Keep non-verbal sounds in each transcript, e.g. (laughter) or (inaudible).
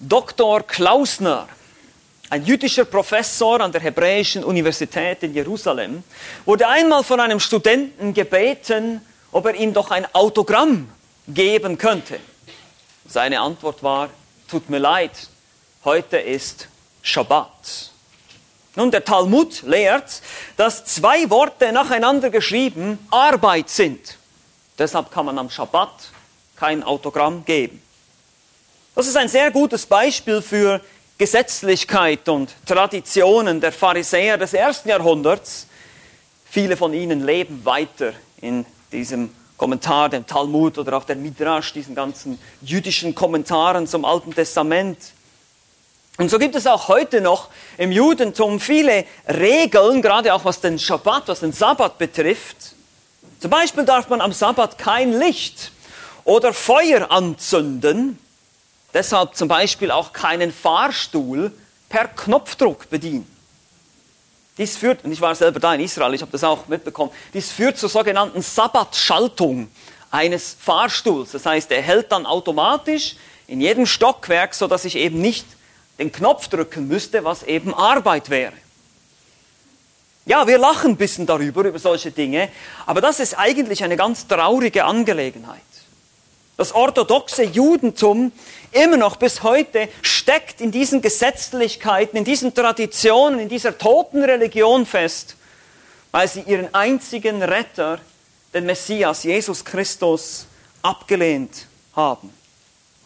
Dr. Klausner, ein jüdischer Professor an der Hebräischen Universität in Jerusalem, wurde einmal von einem Studenten gebeten, ob er ihm doch ein Autogramm geben könnte. Seine Antwort war, tut mir leid, heute ist Schabbat. Nun, der Talmud lehrt, dass zwei Worte nacheinander geschrieben Arbeit sind. Deshalb kann man am Schabbat kein Autogramm geben. Das ist ein sehr gutes Beispiel für Gesetzlichkeit und Traditionen der Pharisäer des ersten Jahrhunderts. Viele von ihnen leben weiter in diesem Kommentar, dem Talmud oder auch der Midrash, diesen ganzen jüdischen Kommentaren zum Alten Testament. Und so gibt es auch heute noch im Judentum viele Regeln, gerade auch was den Schabbat, was den Sabbat betrifft. Zum Beispiel darf man am Sabbat kein Licht oder Feuer anzünden, deshalb zum Beispiel auch keinen Fahrstuhl per Knopfdruck bedienen. Dies führt, und ich war selber da in Israel, ich habe das auch mitbekommen, dies führt zur sogenannten Sabbatschaltung eines Fahrstuhls. Das heißt, er hält dann automatisch in jedem Stockwerk, sodass ich eben nicht den Knopf drücken müsste, was eben Arbeit wäre. Ja, wir lachen ein bisschen darüber, über solche Dinge, aber das ist eigentlich eine ganz traurige Angelegenheit. Das orthodoxe Judentum immer noch bis heute steckt in diesen Gesetzlichkeiten, in diesen Traditionen, in dieser toten Religion fest, weil sie ihren einzigen Retter, den Messias, Jesus Christus, abgelehnt haben.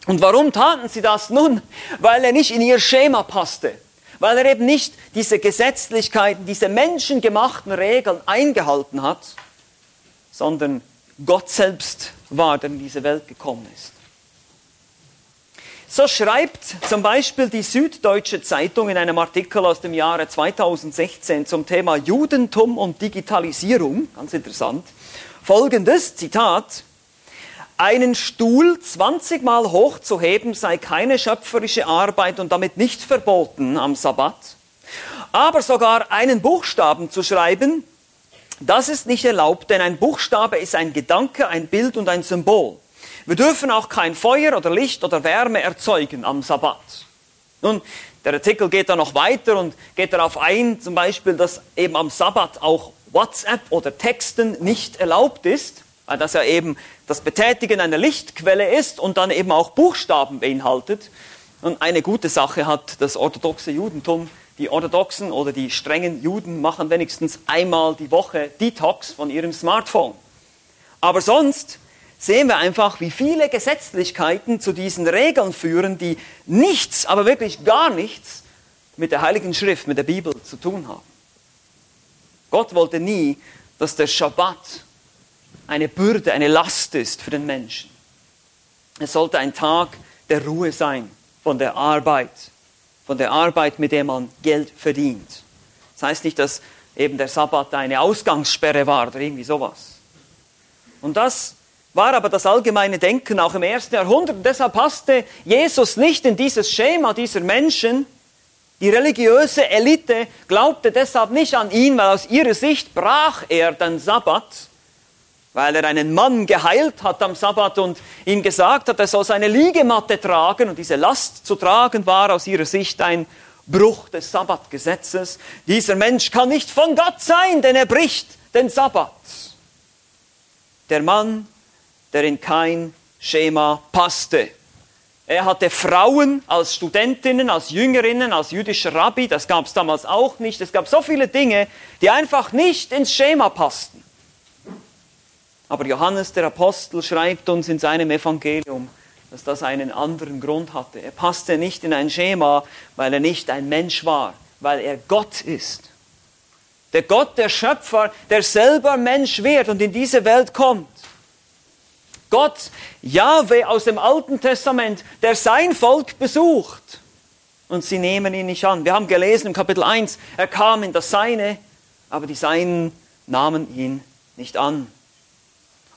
Und warum taten sie das? Nun, weil er nicht in ihr Schema passte, weil er eben nicht diese Gesetzlichkeiten, diese menschengemachten Regeln eingehalten hat, sondern Gott selbst war, der in diese Welt gekommen ist. So schreibt zum Beispiel die Süddeutsche Zeitung in einem Artikel aus dem Jahre 2016 zum Thema Judentum und Digitalisierung, ganz interessant, folgendes Zitat. Einen Stuhl 20 Mal hochzuheben sei keine schöpferische Arbeit und damit nicht verboten am Sabbat. Aber sogar einen Buchstaben zu schreiben, das ist nicht erlaubt, denn ein Buchstabe ist ein Gedanke, ein Bild und ein Symbol. Wir dürfen auch kein Feuer oder Licht oder Wärme erzeugen am Sabbat. Nun, der Artikel geht da noch weiter und geht darauf ein, zum Beispiel, dass eben am Sabbat auch WhatsApp oder Texten nicht erlaubt ist, weil das ja eben das Betätigen einer Lichtquelle ist und dann eben auch Buchstaben beinhaltet. Und eine gute Sache hat das orthodoxe Judentum. Die orthodoxen oder die strengen Juden machen wenigstens einmal die Woche Detox von ihrem Smartphone. Aber sonst sehen wir einfach, wie viele Gesetzlichkeiten zu diesen Regeln führen, die nichts, aber wirklich gar nichts mit der Heiligen Schrift, mit der Bibel zu tun haben. Gott wollte nie, dass der Schabbat eine Bürde, eine Last ist für den Menschen. Es sollte ein Tag der Ruhe sein von der Arbeit, von der Arbeit, mit der man Geld verdient. Das heißt nicht, dass eben der Sabbat eine Ausgangssperre war oder irgendwie sowas. Und das war aber das allgemeine Denken auch im ersten Jahrhundert. Und deshalb passte Jesus nicht in dieses Schema dieser Menschen. Die religiöse Elite glaubte deshalb nicht an ihn, weil aus ihrer Sicht brach er den Sabbat, weil er einen Mann geheilt hat am Sabbat und ihm gesagt hat, er soll seine Liegematte tragen. Und diese Last zu tragen war aus ihrer Sicht ein Bruch des Sabbatgesetzes. Dieser Mensch kann nicht von Gott sein, denn er bricht den Sabbat. Der Mann der in kein Schema passte. Er hatte Frauen als Studentinnen, als Jüngerinnen, als jüdischer Rabbi, das gab es damals auch nicht. Es gab so viele Dinge, die einfach nicht ins Schema passten. Aber Johannes der Apostel schreibt uns in seinem Evangelium, dass das einen anderen Grund hatte. Er passte nicht in ein Schema, weil er nicht ein Mensch war, weil er Gott ist. Der Gott, der Schöpfer, der selber Mensch wird und in diese Welt kommt. Gott, Jahwe aus dem Alten Testament, der sein Volk besucht. Und sie nehmen ihn nicht an. Wir haben gelesen im Kapitel 1, er kam in das Seine, aber die Seinen nahmen ihn nicht an.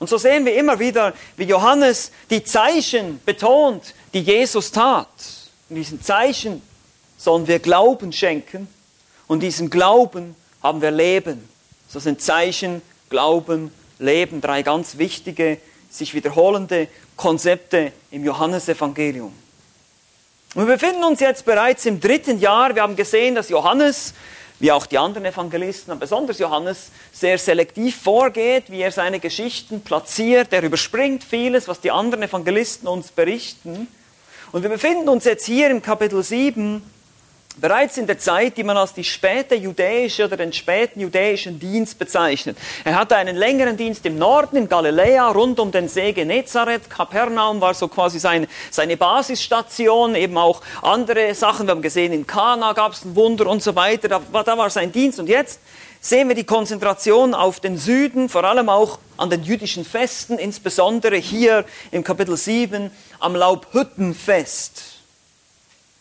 Und so sehen wir immer wieder, wie Johannes die Zeichen betont, die Jesus tat. In diesen Zeichen sollen wir Glauben schenken und diesem Glauben haben wir Leben. So sind Zeichen, Glauben, Leben drei ganz wichtige sich wiederholende Konzepte im Johannesevangelium. Wir befinden uns jetzt bereits im dritten Jahr. Wir haben gesehen, dass Johannes, wie auch die anderen Evangelisten, besonders Johannes, sehr selektiv vorgeht, wie er seine Geschichten platziert. Er überspringt vieles, was die anderen Evangelisten uns berichten. Und wir befinden uns jetzt hier im Kapitel 7 Bereits in der Zeit, die man als die späte jüdische oder den späten jüdischen Dienst bezeichnet. Er hatte einen längeren Dienst im Norden, in Galiläa, rund um den See Genezareth. Kapernaum war so quasi seine, seine Basisstation, eben auch andere Sachen. Wir haben gesehen, in Kana gab es ein Wunder und so weiter. Da, da war sein Dienst. Und jetzt sehen wir die Konzentration auf den Süden, vor allem auch an den jüdischen Festen, insbesondere hier im Kapitel 7 am Laubhüttenfest,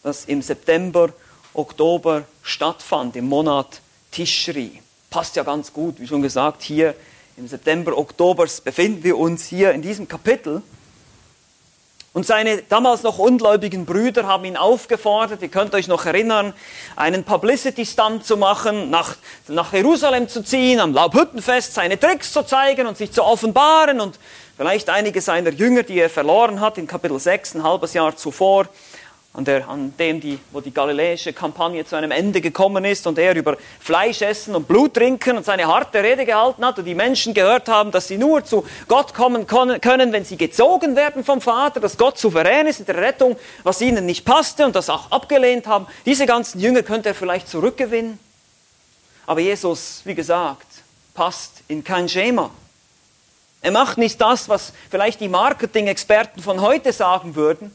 das im September Oktober stattfand, im Monat Tishri. Passt ja ganz gut, wie schon gesagt, hier im September, Oktober befinden wir uns hier in diesem Kapitel. Und seine damals noch ungläubigen Brüder haben ihn aufgefordert, ihr könnt euch noch erinnern, einen Publicity-Stunt zu machen, nach, nach Jerusalem zu ziehen, am Laubhüttenfest seine Tricks zu zeigen und sich zu offenbaren und vielleicht einige seiner Jünger, die er verloren hat in Kapitel 6, ein halbes Jahr zuvor, an, der, an dem die, wo die galiläische Kampagne zu einem Ende gekommen ist und er über Fleisch essen und Blut trinken und seine harte Rede gehalten hat und die Menschen gehört haben, dass sie nur zu Gott kommen können, wenn sie gezogen werden vom Vater, dass Gott souverän ist in der Rettung, was ihnen nicht passte und das auch abgelehnt haben. Diese ganzen Jünger könnte er vielleicht zurückgewinnen. Aber Jesus, wie gesagt, passt in kein Schema. Er macht nicht das, was vielleicht die Marketing-Experten von heute sagen würden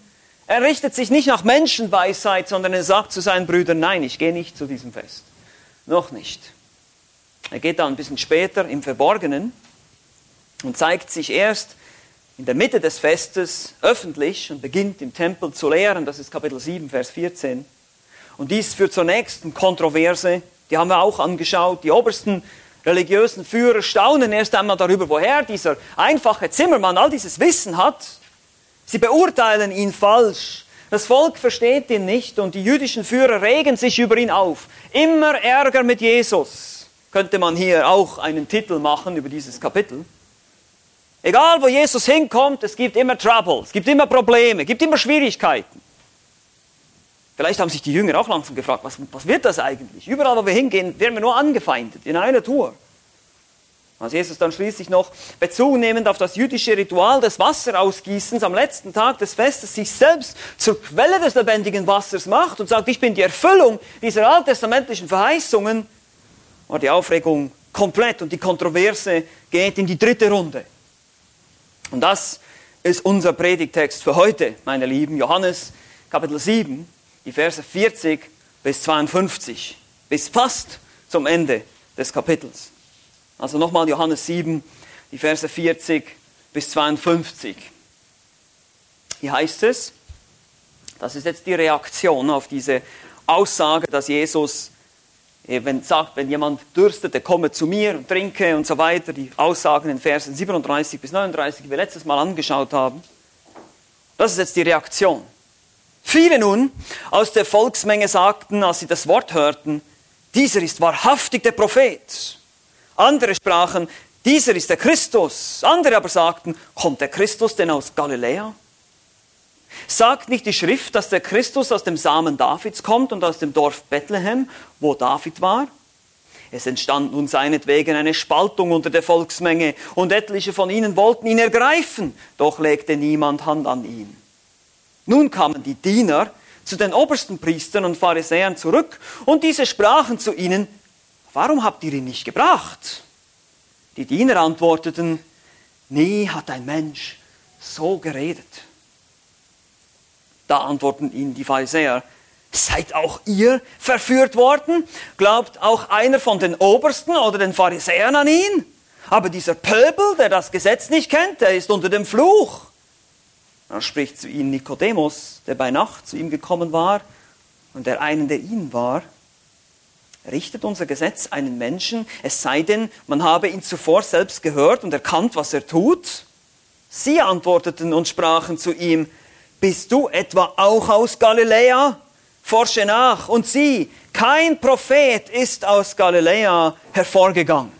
er richtet sich nicht nach Menschenweisheit, sondern er sagt zu seinen Brüdern, nein, ich gehe nicht zu diesem Fest. Noch nicht. Er geht dann ein bisschen später im Verborgenen und zeigt sich erst in der Mitte des Festes öffentlich und beginnt im Tempel zu lehren. Das ist Kapitel 7, Vers 14. Und dies führt zur nächsten Kontroverse. Die haben wir auch angeschaut. Die obersten religiösen Führer staunen erst einmal darüber, woher dieser einfache Zimmermann all dieses Wissen hat. Sie beurteilen ihn falsch. Das Volk versteht ihn nicht und die jüdischen Führer regen sich über ihn auf. Immer Ärger mit Jesus. Könnte man hier auch einen Titel machen über dieses Kapitel. Egal wo Jesus hinkommt, es gibt immer Trouble, es gibt immer Probleme, es gibt immer Schwierigkeiten. Vielleicht haben sich die Jünger auch langsam gefragt, was, was wird das eigentlich? Überall, wo wir hingehen, werden wir nur angefeindet, in einer Tour. Als Jesus dann schließlich noch Bezug nehmend auf das jüdische Ritual des Wasserausgießens am letzten Tag des Festes sich selbst zur Quelle des lebendigen Wassers macht und sagt, ich bin die Erfüllung dieser alttestamentlichen Verheißungen, war die Aufregung komplett und die Kontroverse geht in die dritte Runde. Und das ist unser Predigtext für heute, meine Lieben. Johannes Kapitel 7, die Verse 40 bis 52, bis fast zum Ende des Kapitels. Also nochmal Johannes 7, die Verse 40 bis 52. Hier heißt es, das ist jetzt die Reaktion auf diese Aussage, dass Jesus wenn sagt, wenn jemand dürstet, der komme zu mir und trinke und so weiter, die Aussagen in Versen 37 bis 39, die wir letztes Mal angeschaut haben. Das ist jetzt die Reaktion. Viele nun aus der Volksmenge sagten, als sie das Wort hörten, dieser ist wahrhaftig der Prophet. Andere sprachen, dieser ist der Christus. Andere aber sagten, kommt der Christus denn aus Galiläa? Sagt nicht die Schrift, dass der Christus aus dem Samen Davids kommt und aus dem Dorf Bethlehem, wo David war? Es entstand nun seinetwegen eine Spaltung unter der Volksmenge und etliche von ihnen wollten ihn ergreifen, doch legte niemand Hand an ihn. Nun kamen die Diener zu den obersten Priestern und Pharisäern zurück und diese sprachen zu ihnen, warum habt ihr ihn nicht gebracht? Die Diener antworteten, nie hat ein Mensch so geredet. Da antworten ihnen die Pharisäer, seid auch ihr verführt worden? Glaubt auch einer von den Obersten oder den Pharisäern an ihn? Aber dieser Pöbel, der das Gesetz nicht kennt, der ist unter dem Fluch. Dann spricht zu ihnen Nikodemus, der bei Nacht zu ihm gekommen war und der einen der ihn war richtet unser Gesetz einen Menschen, es sei denn, man habe ihn zuvor selbst gehört und erkannt, was er tut? Sie antworteten und sprachen zu ihm, bist du etwa auch aus Galiläa? Forsche nach und sieh, kein Prophet ist aus Galiläa hervorgegangen.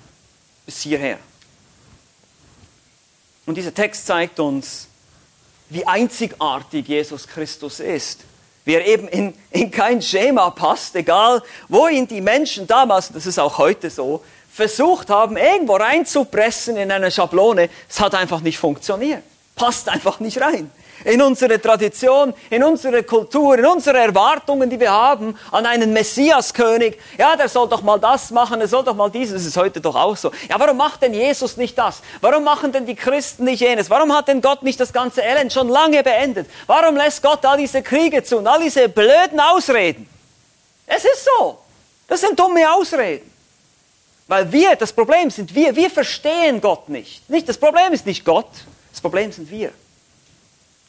Bis hierher. Und dieser Text zeigt uns, wie einzigartig Jesus Christus ist wie er eben in, in kein Schema passt, egal wo ihn die Menschen damals, das ist auch heute so, versucht haben, irgendwo reinzupressen in eine Schablone, es hat einfach nicht funktioniert. Passt einfach nicht rein in unsere Tradition, in unsere Kultur, in unsere Erwartungen, die wir haben an einen Messiaskönig. Ja, der soll doch mal das machen, der soll doch mal dieses. Das ist heute doch auch so. Ja, warum macht denn Jesus nicht das? Warum machen denn die Christen nicht jenes? Warum hat denn Gott nicht das ganze Elend schon lange beendet? Warum lässt Gott all diese Kriege zu und all diese blöden Ausreden? Es ist so. Das sind dumme Ausreden. Weil wir, das Problem sind wir, wir verstehen Gott nicht. Nicht, das Problem ist nicht Gott, das Problem sind wir.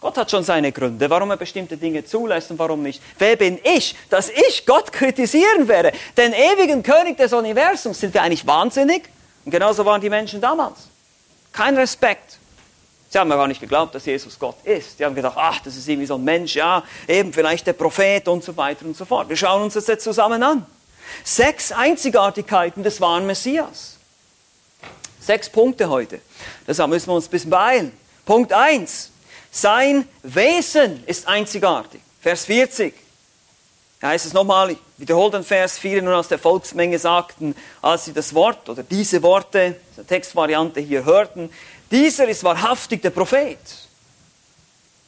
Gott hat schon seine Gründe, warum er bestimmte Dinge zulässt und warum nicht. Wer bin ich, dass ich Gott kritisieren werde? Den ewigen König des Universums. Sind wir eigentlich wahnsinnig? Und genauso waren die Menschen damals. Kein Respekt. Sie haben ja gar nicht geglaubt, dass Jesus Gott ist. Sie haben gedacht, ach, das ist irgendwie so ein Mensch, ja, eben vielleicht der Prophet und so weiter und so fort. Wir schauen uns das jetzt zusammen an. Sechs Einzigartigkeiten des wahren Messias. Sechs Punkte heute. Deshalb müssen wir uns ein bisschen beeilen. Punkt eins. Sein Wesen ist einzigartig. Vers 40. Da heißt es nochmal, ich wiederhole den Vers, viele nun aus der Volksmenge sagten, als sie das Wort oder diese Worte, diese Textvariante hier hörten, dieser ist wahrhaftig der Prophet.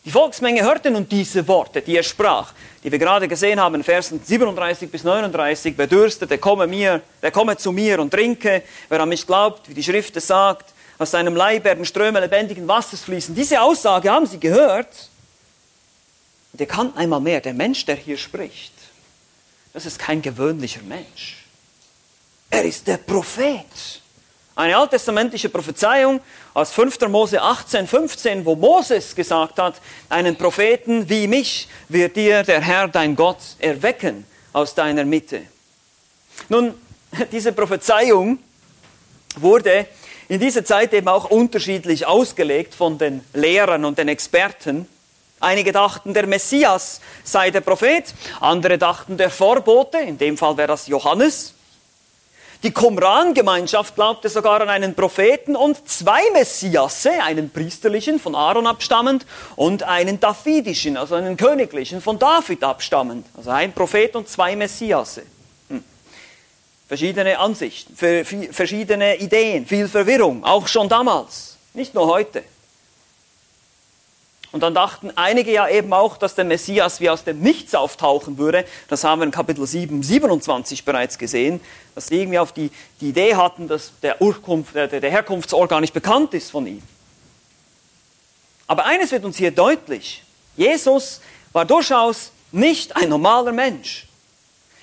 Die Volksmenge hörte nun diese Worte, die er sprach, die wir gerade gesehen haben, in Versen 37 bis 39, wer dürstet, der komme mir, der komme zu mir und trinke, wer an mich glaubt, wie die Schrift es sagt, aus seinem Leib werden Ströme lebendigen Wassers fließen. Diese Aussage haben sie gehört. Und ihr kann einmal mehr, der Mensch, der hier spricht, das ist kein gewöhnlicher Mensch. Er ist der Prophet. Eine alttestamentliche Prophezeiung aus 5. Mose 18, 15, wo Moses gesagt hat, einen Propheten wie mich wird dir der Herr, dein Gott, erwecken aus deiner Mitte. Nun, (laughs) diese Prophezeiung wurde in dieser Zeit eben auch unterschiedlich ausgelegt von den Lehrern und den Experten. Einige dachten, der Messias sei der Prophet, andere dachten, der Vorbote, in dem Fall wäre das Johannes. Die Qumran-Gemeinschaft glaubte sogar an einen Propheten und zwei Messiasse, einen priesterlichen, von Aaron abstammend, und einen davidischen, also einen königlichen, von David abstammend. Also ein Prophet und zwei Messiasse verschiedene Ansichten, verschiedene Ideen, viel Verwirrung, auch schon damals, nicht nur heute. Und dann dachten einige ja eben auch, dass der Messias wie aus dem Nichts auftauchen würde. Das haben wir in Kapitel 7, 27 bereits gesehen, dass sie irgendwie auf die, die Idee hatten, dass der, Urkunft, der, der Herkunftsort gar nicht bekannt ist von ihm. Aber eines wird uns hier deutlich. Jesus war durchaus nicht ein normaler Mensch.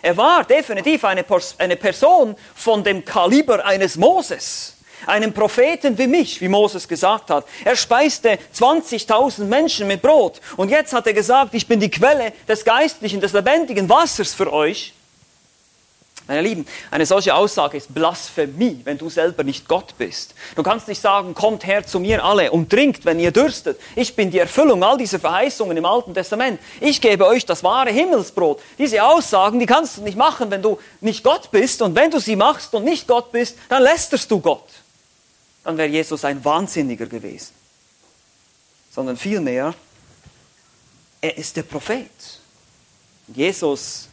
Er war definitiv eine, eine Person von dem Kaliber eines Moses einem Propheten wie mich, wie Moses gesagt hat. Er speiste 20.000 Menschen mit Brot. Und jetzt hat er gesagt, ich bin die Quelle des geistlichen, des lebendigen Wassers für euch. Meine Lieben, eine solche Aussage ist Blasphemie, wenn du selber nicht Gott bist. Du kannst nicht sagen, kommt her zu mir alle und trinkt, wenn ihr dürstet. Ich bin die Erfüllung all dieser Verheißungen im Alten Testament. Ich gebe euch das wahre Himmelsbrot. Diese Aussagen, die kannst du nicht machen, wenn du nicht Gott bist. Und wenn du sie machst und nicht Gott bist, dann lästerst du Gott. Dann wäre Jesus ein Wahnsinniger gewesen. Sondern vielmehr, er ist der Prophet. Jesus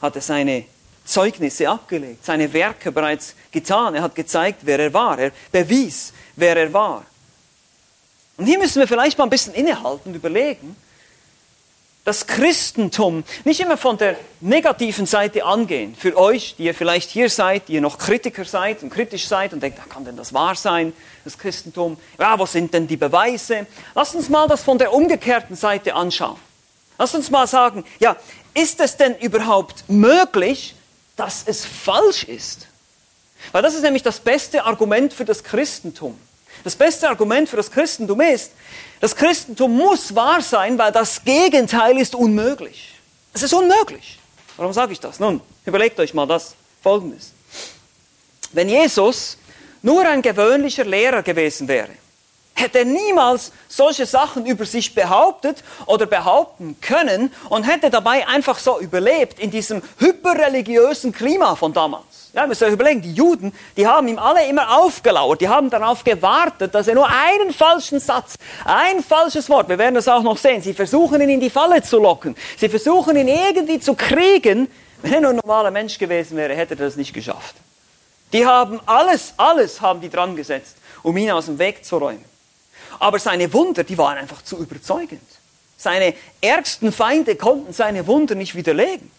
hatte seine Zeugnisse abgelegt, seine Werke bereits getan. Er hat gezeigt, wer er war. Er bewies, wer er war. Und hier müssen wir vielleicht mal ein bisschen innehalten und überlegen, das Christentum nicht immer von der negativen Seite angehen. Für euch, die ihr vielleicht hier seid, die ihr noch Kritiker seid und kritisch seid und denkt, da kann denn das wahr sein, das Christentum? Ja, wo sind denn die Beweise? Lasst uns mal das von der umgekehrten Seite anschauen. Lasst uns mal sagen, ja, ist es denn überhaupt möglich, dass es falsch ist. Weil das ist nämlich das beste Argument für das Christentum. Das beste Argument für das Christentum ist, das Christentum muss wahr sein, weil das Gegenteil ist unmöglich. Es ist unmöglich. Warum sage ich das? Nun, überlegt euch mal das Folgendes. Wenn Jesus nur ein gewöhnlicher Lehrer gewesen wäre, hätte niemals solche Sachen über sich behauptet oder behaupten können und hätte dabei einfach so überlebt in diesem hyperreligiösen Klima von damals. Ja, müsst euch überlegen, die Juden, die haben ihm alle immer aufgelauert, die haben darauf gewartet, dass er nur einen falschen Satz, ein falsches Wort, wir werden das auch noch sehen, sie versuchen ihn in die Falle zu locken, sie versuchen ihn irgendwie zu kriegen. Wenn er nur ein normaler Mensch gewesen wäre, hätte er das nicht geschafft. Die haben alles, alles haben die dran gesetzt, um ihn aus dem Weg zu räumen. Aber seine Wunder, die waren einfach zu überzeugend. Seine ärgsten Feinde konnten seine Wunder nicht widerlegen.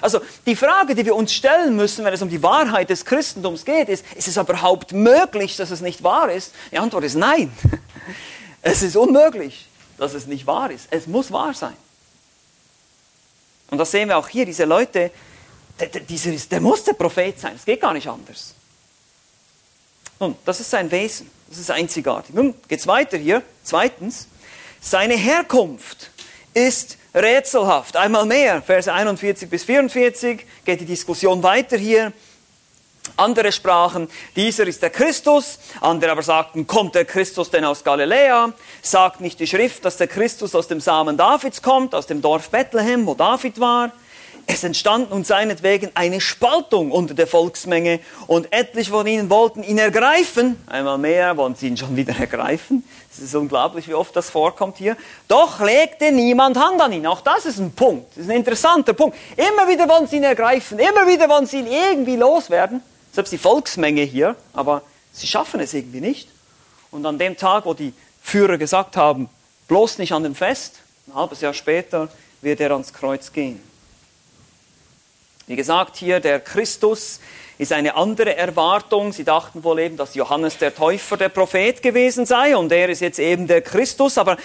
Also die Frage, die wir uns stellen müssen, wenn es um die Wahrheit des Christentums geht, ist, ist es überhaupt möglich, dass es nicht wahr ist? Die Antwort ist nein. (laughs) Es ist unmöglich, dass es nicht wahr ist. Es muss wahr sein. Und das sehen wir auch hier, diese Leute, der, dieser ist, der muss der Prophet sein, es geht gar nicht anders. Nun, das ist sein Wesen, das ist einzigartig. Nun geht es weiter hier. Zweitens, seine Herkunft ist rätselhaft. Einmal mehr, Verse 41 bis 44, geht die Diskussion weiter hier. Andere sprachen, dieser ist der Christus. Andere aber sagten, kommt der Christus denn aus Galiläa? Sagt nicht die Schrift, dass der Christus aus dem Samen Davids kommt, aus dem Dorf Bethlehem, wo David war? Es entstand nun seinetwegen eine Spaltung unter der Volksmenge und etliche von ihnen wollten ihn ergreifen. Einmal mehr wollen sie ihn schon wieder (laughs) ergreifen. Es ist unglaublich, wie oft das vorkommt hier. Doch legte niemand Hand an ihn. Auch das ist ein Punkt. Das ist ein interessanter Punkt. Immer wieder wollen sie ihn ergreifen. Immer wieder wollen sie ihn irgendwie loswerden. Selbst die Volksmenge hier. Aber sie schaffen es irgendwie nicht. Und an dem Tag, wo die Führer gesagt haben, bloß nicht an dem Fest, ein halbes Jahr später wird er ans Kreuz gehen. Wie gesagt, hier der Christus ist eine andere Erwartung. Sie dachten wohl eben, dass Johannes der Täufer der Prophet gewesen sei und er ist jetzt eben der Christus. Aber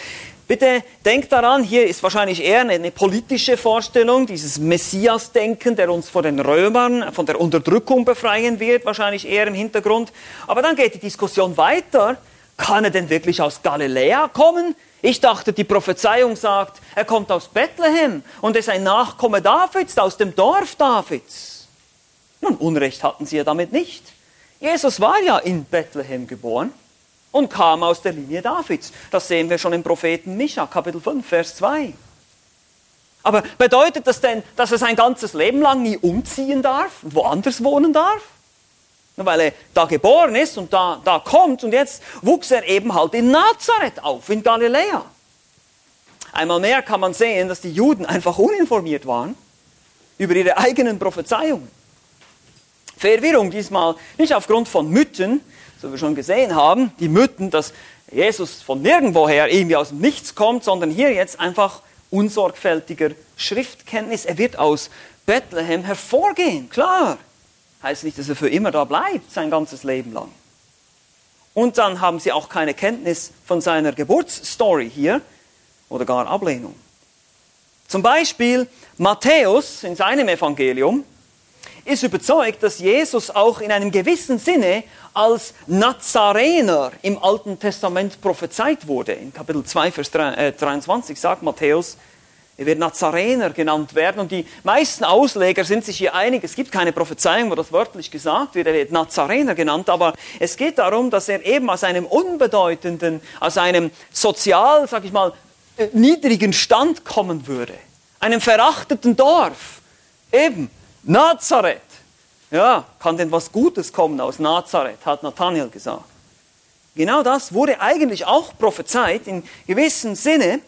bitte denkt daran, hier ist wahrscheinlich eher eine, eine politische Vorstellung, dieses Messias-Denken, der uns vor den Römern, von der Unterdrückung befreien wird, wahrscheinlich eher im Hintergrund. Aber dann geht die Diskussion weiter. Kann er denn wirklich aus Galiläa kommen? Ich dachte, die Prophezeiung sagt, er kommt aus Bethlehem und ist ein Nachkomme Davids, aus dem Dorf Davids. Nun, Unrecht hatten sie ja damit nicht. Jesus war ja in Bethlehem geboren und kam aus der Linie Davids. Das sehen wir schon im Propheten Micha, Kapitel 5, Vers 2. Aber bedeutet das denn, dass er sein ganzes Leben lang nie umziehen darf und woanders wohnen darf? Weil er da geboren ist und da, da kommt und jetzt wuchs er eben halt in Nazareth auf, in Galiläa. Einmal mehr kann man sehen, dass die Juden einfach uninformiert waren über ihre eigenen Prophezeiungen. Verwirrung diesmal nicht aufgrund von Mythen, so wir schon gesehen haben, die Mythen, dass Jesus von nirgendwoher irgendwie aus dem Nichts kommt, sondern hier jetzt einfach unsorgfältiger Schriftkenntnis. Er wird aus Bethlehem hervorgehen, klar heißt nicht, dass er für immer da bleibt, sein ganzes Leben lang. Und dann haben sie auch keine Kenntnis von seiner Geburtsstory hier oder gar Ablehnung. Zum Beispiel Matthäus in seinem Evangelium ist überzeugt, dass Jesus auch in einem gewissen Sinne als Nazarener im Alten Testament prophezeit wurde. In Kapitel 2, Vers 23 äh, sagt Matthäus, er wird Nazarener genannt werden und die meisten Ausleger sind sich hier einig, es gibt keine Prophezeiung, wo das wörtlich gesagt wird, er wird Nazarener genannt, aber es geht darum, dass er eben aus einem unbedeutenden, aus einem sozial, sag ich mal, äh, niedrigen Stand kommen würde, einem verachteten Dorf, eben Nazareth. Ja, kann denn was Gutes kommen aus Nazareth, hat Nathanael gesagt. Genau das wurde eigentlich auch prophezeit in gewissem Sinne,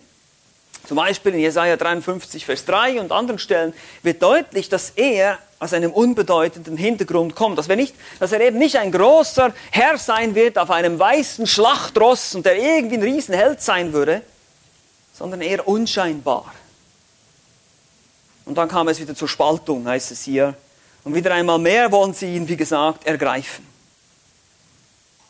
zum Beispiel in Jesaja 53, Vers 3 und anderen Stellen wird deutlich, dass er aus einem unbedeutenden Hintergrund kommt. Dass, wir nicht, dass er eben nicht ein großer Herr sein wird auf einem weißen Schlachtross und der irgendwie ein Riesenheld sein würde, sondern eher unscheinbar. Und dann kam es wieder zur Spaltung, heißt es hier. Und wieder einmal mehr wollen sie ihn, wie gesagt, ergreifen.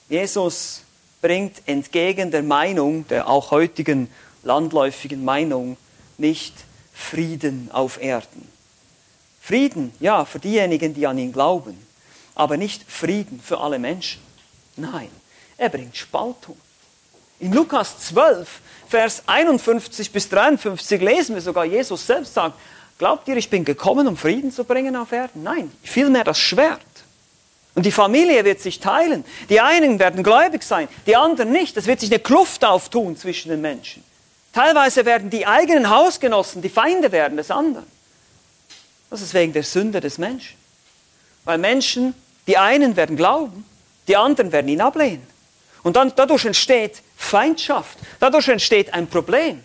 Jesus bringt entgegen der Meinung der auch heutigen landläufigen Meinung nicht Frieden auf Erden. Frieden, ja, für diejenigen, die an ihn glauben, aber nicht Frieden für alle Menschen. Nein, er bringt Spaltung. In Lukas 12, Vers 51 bis 53 lesen wir sogar, Jesus selbst sagt, glaubt ihr, ich bin gekommen, um Frieden zu bringen auf Erden? Nein, vielmehr das Schwert. Und die Familie wird sich teilen. Die einen werden gläubig sein, die anderen nicht. Es wird sich eine Kluft auftun zwischen den Menschen. Teilweise werden die eigenen Hausgenossen die Feinde werden des anderen. Das ist wegen der Sünde des Menschen. Weil Menschen, die einen werden glauben, die anderen werden ihn ablehnen. Und dann, dadurch entsteht Feindschaft, dadurch entsteht ein Problem.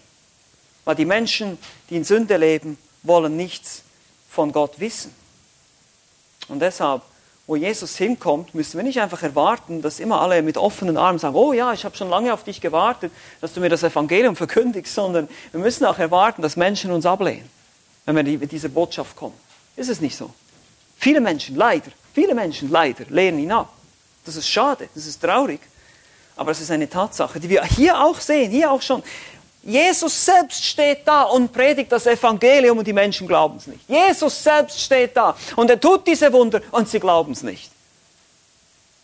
Weil die Menschen, die in Sünde leben, wollen nichts von Gott wissen. Und deshalb wo Jesus hinkommt, müssen wir nicht einfach erwarten, dass immer alle mit offenen Armen sagen, oh ja, ich habe schon lange auf dich gewartet, dass du mir das Evangelium verkündigst, sondern wir müssen auch erwarten, dass Menschen uns ablehnen, wenn wir mit dieser Botschaft kommen. Ist es nicht so? Viele Menschen, leider, viele Menschen, leider, lehnen ihn ab. Das ist schade, das ist traurig, aber es ist eine Tatsache, die wir hier auch sehen, hier auch schon. Jesus selbst steht da und predigt das Evangelium und die Menschen glauben es nicht. Jesus selbst steht da und er tut diese Wunder und sie glauben es nicht.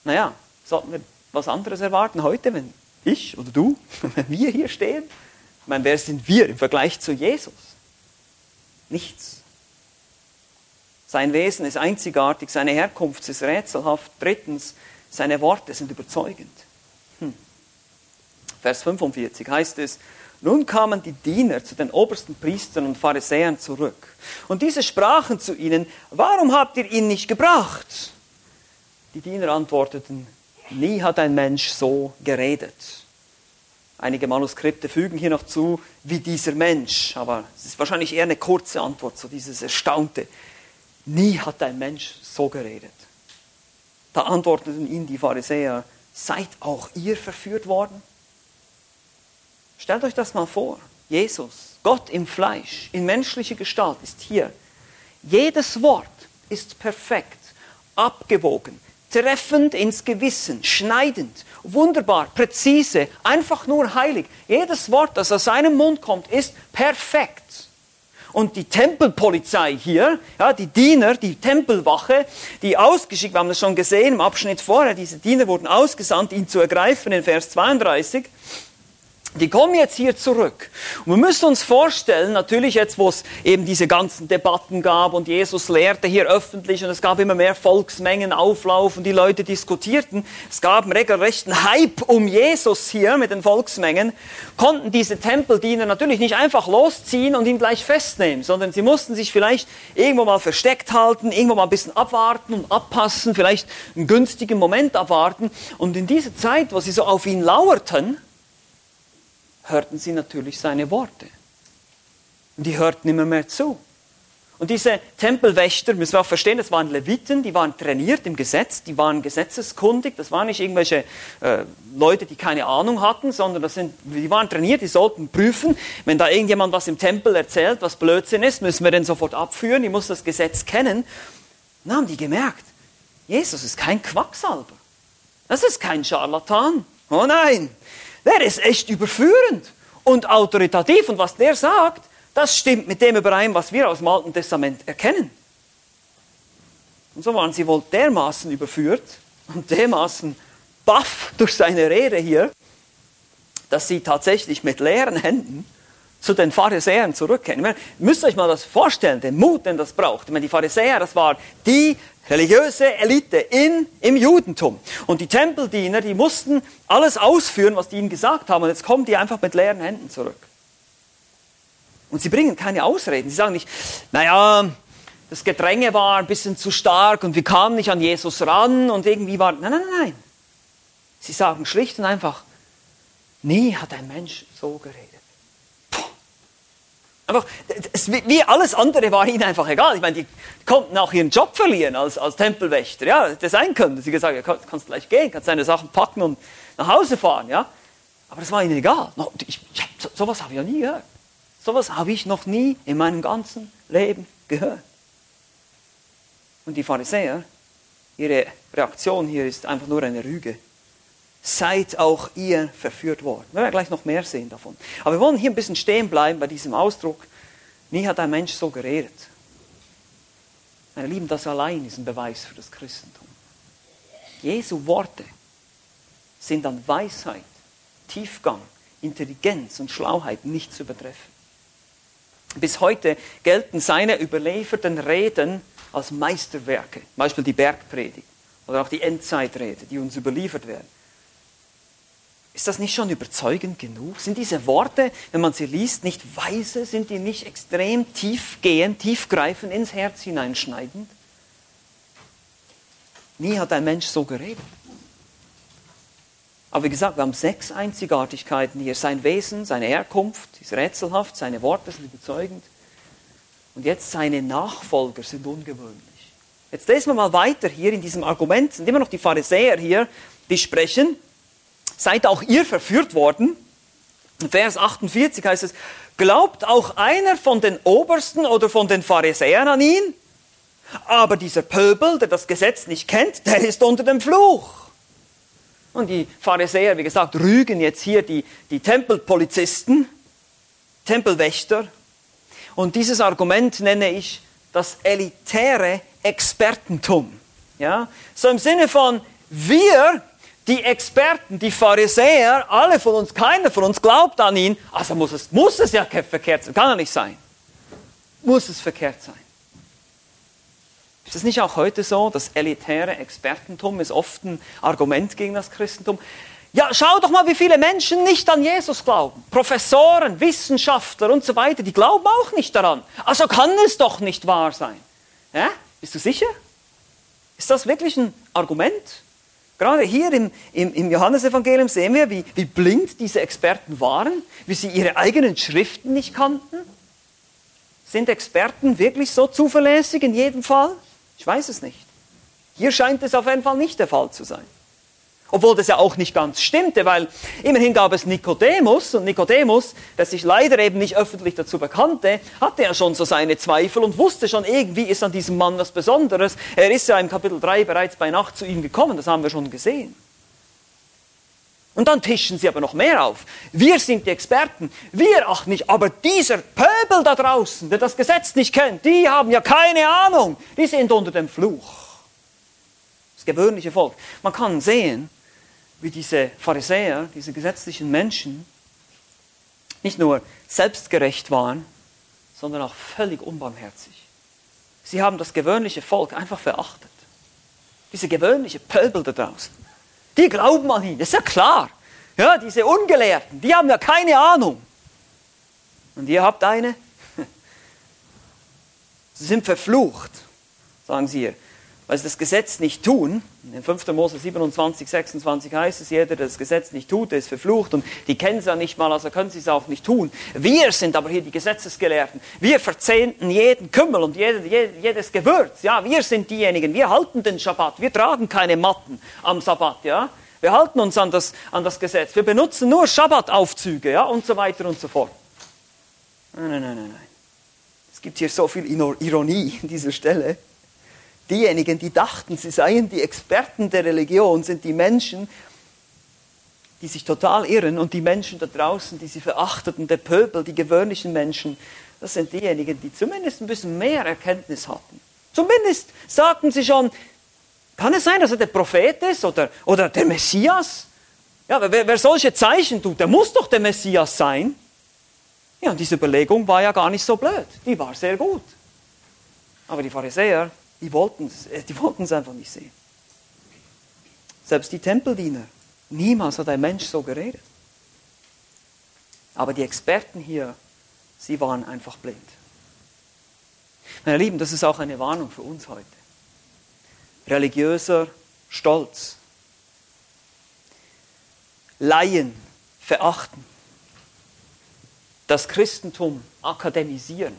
Naja, sollten wir was anderes erwarten heute, wenn ich oder du, (laughs) wenn wir hier stehen? Ich meine, wer sind wir im Vergleich zu Jesus? Nichts. Sein Wesen ist einzigartig, seine Herkunft ist rätselhaft. Drittens, seine Worte sind überzeugend. Hm. Vers 45 heißt es, nun kamen die Diener zu den obersten Priestern und Pharisäern zurück. Und diese sprachen zu ihnen, warum habt ihr ihn nicht gebracht? Die Diener antworteten, nie hat ein Mensch so geredet. Einige Manuskripte fügen hier noch zu, wie dieser Mensch, aber es ist wahrscheinlich eher eine kurze Antwort, so dieses Erstaunte. Nie hat ein Mensch so geredet. Da antworteten ihnen die Pharisäer, seid auch ihr verführt worden? Stellt euch das mal vor. Jesus, Gott im Fleisch, in menschlicher Gestalt, ist hier. Jedes Wort ist perfekt, abgewogen, treffend ins Gewissen, schneidend, wunderbar, präzise, einfach nur heilig. Jedes Wort, das aus seinem Mund kommt, ist perfekt. Und die Tempelpolizei hier, ja, die Diener, die Tempelwache, die ausgeschickt, wir haben das schon gesehen im Abschnitt vorher, diese Diener wurden ausgesandt, ihn zu ergreifen in Vers 32. Die kommen jetzt hier zurück. Und wir müssen uns vorstellen, natürlich jetzt, wo es eben diese ganzen Debatten gab und Jesus lehrte hier öffentlich und es gab immer mehr Volksmengen, Auflauf und die Leute diskutierten. Es gab einen regelrechten Hype um Jesus hier mit den Volksmengen. Konnten diese Tempeldiener natürlich nicht einfach losziehen und ihn gleich festnehmen, sondern sie mussten sich vielleicht irgendwo mal versteckt halten, irgendwo mal ein bisschen abwarten und abpassen, vielleicht einen günstigen Moment abwarten. Und in dieser Zeit, wo sie so auf ihn lauerten, hörten sie natürlich seine Worte. Und die hörten immer mehr zu. Und diese Tempelwächter, müssen wir auch verstehen, das waren Leviten, die waren trainiert im Gesetz, die waren gesetzeskundig, das waren nicht irgendwelche äh, Leute, die keine Ahnung hatten, sondern das sind, die waren trainiert, die sollten prüfen, wenn da irgendjemand was im Tempel erzählt, was Blödsinn ist, müssen wir den sofort abführen, die muss das Gesetz kennen. Dann haben die gemerkt, Jesus ist kein Quacksalber, das ist kein Scharlatan. Oh nein, der ist echt überführend und autoritativ. Und was der sagt, das stimmt mit dem überein, was wir aus dem Alten Testament erkennen. Und so waren sie wohl dermaßen überführt und dermaßen baff durch seine Rede hier, dass sie tatsächlich mit leeren Händen zu den Pharisäern zurückkehren. Ihr müsst euch mal das vorstellen, den Mut, den das braucht. Ich meine, die Pharisäer, das war die religiöse Elite in, im Judentum. Und die Tempeldiener, die mussten alles ausführen, was die ihnen gesagt haben. Und jetzt kommen die einfach mit leeren Händen zurück. Und sie bringen keine Ausreden. Sie sagen nicht, naja, das Gedränge war ein bisschen zu stark und wir kamen nicht an Jesus ran und irgendwie war. Nein, nein, nein. Sie sagen schlicht und einfach, nie hat ein Mensch so geredet. Einfach, es, wie alles andere war ihnen einfach egal. Ich meine, die konnten auch ihren Job verlieren als, als Tempelwächter. Ja, das sein können. Sie gesagt, ja, kannst, kannst gleich gehen, kannst deine Sachen packen und nach Hause fahren. Ja, aber das war ihnen egal. Ich, ich, so, sowas habe ich noch nie gehört. Sowas habe ich noch nie in meinem ganzen Leben gehört. Und die Pharisäer, ihre Reaktion hier ist einfach nur eine Rüge seid auch ihr verführt worden. Wir werden gleich noch mehr sehen davon. Aber wir wollen hier ein bisschen stehen bleiben bei diesem Ausdruck. Nie hat ein Mensch so geredet. Meine Lieben, das allein ist ein Beweis für das Christentum. Jesu Worte sind an Weisheit, Tiefgang, Intelligenz und Schlauheit nicht zu übertreffen. Bis heute gelten seine überlieferten Reden als Meisterwerke, zum Beispiel die Bergpredigt oder auch die Endzeitrede, die uns überliefert werden. Ist das nicht schon überzeugend genug? Sind diese Worte, wenn man sie liest, nicht weise? Sind die nicht extrem tiefgehend, tiefgreifend ins Herz hineinschneidend? Nie hat ein Mensch so geredet. Aber wie gesagt, wir haben sechs Einzigartigkeiten hier. Sein Wesen, seine Herkunft ist rätselhaft, seine Worte sind überzeugend. Und jetzt seine Nachfolger sind ungewöhnlich. Jetzt lesen wir mal weiter hier in diesem Argument. Sind immer noch die Pharisäer hier, die sprechen. Seid auch ihr verführt worden? Vers 48 heißt es, glaubt auch einer von den Obersten oder von den Pharisäern an ihn? Aber dieser Pöbel, der das Gesetz nicht kennt, der ist unter dem Fluch. Und die Pharisäer, wie gesagt, rügen jetzt hier die, die Tempelpolizisten, Tempelwächter. Und dieses Argument nenne ich das elitäre Expertentum. Ja? So im Sinne von, wir, die Experten, die Pharisäer, alle von uns, keiner von uns glaubt an ihn, also muss es, muss es ja verkehrt sein, kann ja nicht sein. Muss es verkehrt sein. Ist es nicht auch heute so? Das elitäre Expertentum ist oft ein Argument gegen das Christentum. Ja, schau doch mal, wie viele Menschen nicht an Jesus glauben. Professoren, Wissenschaftler und so weiter, die glauben auch nicht daran. Also kann es doch nicht wahr sein. Ja? Bist du sicher? Ist das wirklich ein Argument? Gerade hier im, im, im Johannesevangelium sehen wir, wie, wie blind diese Experten waren, wie sie ihre eigenen Schriften nicht kannten. Sind Experten wirklich so zuverlässig in jedem Fall? Ich weiß es nicht. Hier scheint es auf jeden Fall nicht der Fall zu sein. Obwohl das ja auch nicht ganz stimmte, weil immerhin gab es Nikodemus und Nikodemus, der sich leider eben nicht öffentlich dazu bekannte, hatte ja schon so seine Zweifel und wusste schon, irgendwie ist an diesem Mann was Besonderes. Er ist ja im Kapitel 3 bereits bei Nacht zu ihm gekommen, das haben wir schon gesehen. Und dann tischen sie aber noch mehr auf. Wir sind die Experten, wir ach nicht, aber dieser Pöbel da draußen, der das Gesetz nicht kennt, die haben ja keine Ahnung, die sind unter dem Fluch. Das gewöhnliche Volk. Man kann sehen, wie diese Pharisäer, diese gesetzlichen Menschen, nicht nur selbstgerecht waren, sondern auch völlig unbarmherzig. Sie haben das gewöhnliche Volk einfach verachtet. Diese gewöhnliche Pöbel da draußen. Die glauben an ihn, das ist ja klar. Ja, diese Ungelehrten, die haben ja keine Ahnung. Und ihr habt eine? (laughs) Sie sind verflucht, sagen sie hier, weil sie das Gesetz nicht tun. In 5. Mose 27, 26 heißt es, jeder, der das Gesetz nicht tut, der ist verflucht und die kennen es ja nicht mal, also können sie es auch nicht tun. Wir sind aber hier die Gesetzesgelehrten. Wir verzehnten jeden Kümmel und jedes Gewürz. Ja, wir sind diejenigen, wir halten den Schabbat, wir tragen keine Matten am Sabbat, ja. Wir halten uns an das, an das Gesetz. Wir benutzen nur Schabbataufzüge, ja, und so weiter und so fort. Nein, nein, nein, nein. Es gibt hier so viel Ironie an dieser Stelle. Diejenigen, die dachten, sie seien die Experten der Religion, sind die Menschen, die sich total irren und die Menschen da draußen, die sie verachteten, der Pöbel, die gewöhnlichen Menschen, das sind diejenigen, die zumindest ein bisschen mehr Erkenntnis hatten. Zumindest sagten sie schon, kann es sein, dass er der Prophet ist oder, oder der Messias? Ja, wer, wer solche Zeichen tut, der muss doch der Messias sein. Ja, und diese Überlegung war ja gar nicht so blöd. Die war sehr gut. Aber die Pharisäer, die wollten es äh, die wollten's einfach nicht sehen. Selbst die Tempeldiener. Niemals hat ein Mensch so geredet. Aber die Experten hier, sie waren einfach blind. Meine Lieben, das ist auch eine Warnung für uns heute. Religiöser Stolz. Laien verachten. Das Christentum akademisieren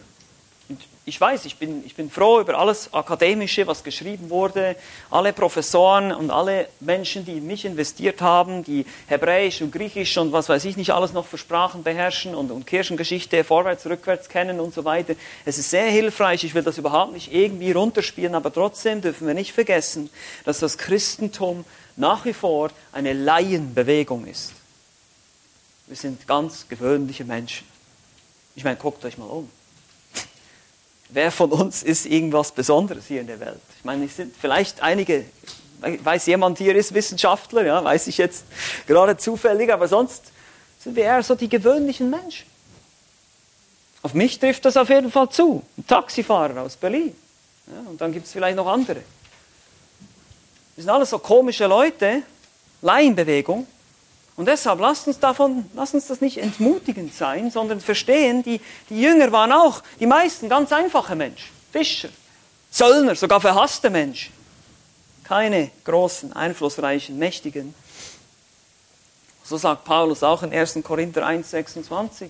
ich weiß, ich bin, ich bin froh über alles Akademische, was geschrieben wurde, alle Professoren und alle Menschen, die in mich investiert haben, die Hebräisch und Griechisch und was weiß ich nicht alles noch für Sprachen beherrschen und, und Kirchengeschichte vorwärts, rückwärts kennen und so weiter. Es ist sehr hilfreich, ich will das überhaupt nicht irgendwie runterspielen, aber trotzdem dürfen wir nicht vergessen, dass das Christentum nach wie vor eine Laienbewegung ist. Wir sind ganz gewöhnliche Menschen. Ich meine, guckt euch mal um. Wer von uns ist irgendwas Besonderes hier in der Welt? Ich meine, es sind vielleicht einige, weiß jemand hier ist Wissenschaftler, ja, weiß ich jetzt gerade zufällig, aber sonst sind wir eher so die gewöhnlichen Menschen. Auf mich trifft das auf jeden Fall zu. Ein Taxifahrer aus Berlin. Ja, und dann gibt es vielleicht noch andere. Wir sind alles so komische Leute, Laienbewegung. Und deshalb lasst uns davon, lasst uns das nicht entmutigend sein, sondern verstehen, die, die Jünger waren auch, die meisten ganz einfache Menschen. Fischer, Zöllner, sogar verhasste Menschen. Keine großen, einflussreichen, mächtigen. So sagt Paulus auch in 1. Korinther 1, 26,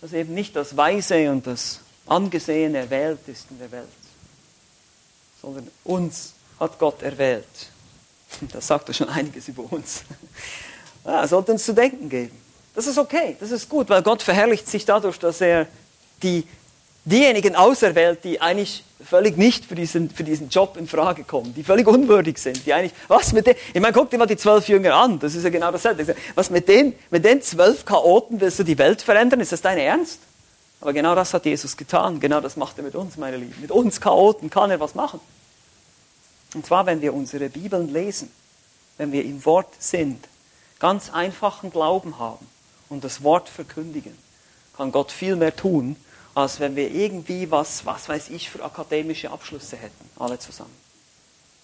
dass eben nicht das Weise und das Angesehene erwählt ist in der Welt, sondern uns hat Gott erwählt. (laughs) Das sagt er schon einiges über uns. Ja, sollte uns zu denken geben. Das ist okay, das ist gut, weil Gott verherrlicht sich dadurch, dass er die, diejenigen auserwählt, die eigentlich völlig nicht für diesen, für diesen Job in Frage kommen, die völlig unwürdig sind, die eigentlich, was mit den, ich meine, guck dir mal die zwölf Jünger an, das ist ja genau dasselbe. Was mit den, mit den zwölf Chaoten willst du die Welt verändern? Ist das dein Ernst? Aber genau das hat Jesus getan, genau das macht er mit uns, meine Lieben. Mit uns Chaoten kann er was machen. Und zwar, wenn wir unsere Bibeln lesen, wenn wir im Wort sind, ganz einfachen Glauben haben und das Wort verkündigen, kann Gott viel mehr tun, als wenn wir irgendwie was, was weiß ich, für akademische Abschlüsse hätten, alle zusammen.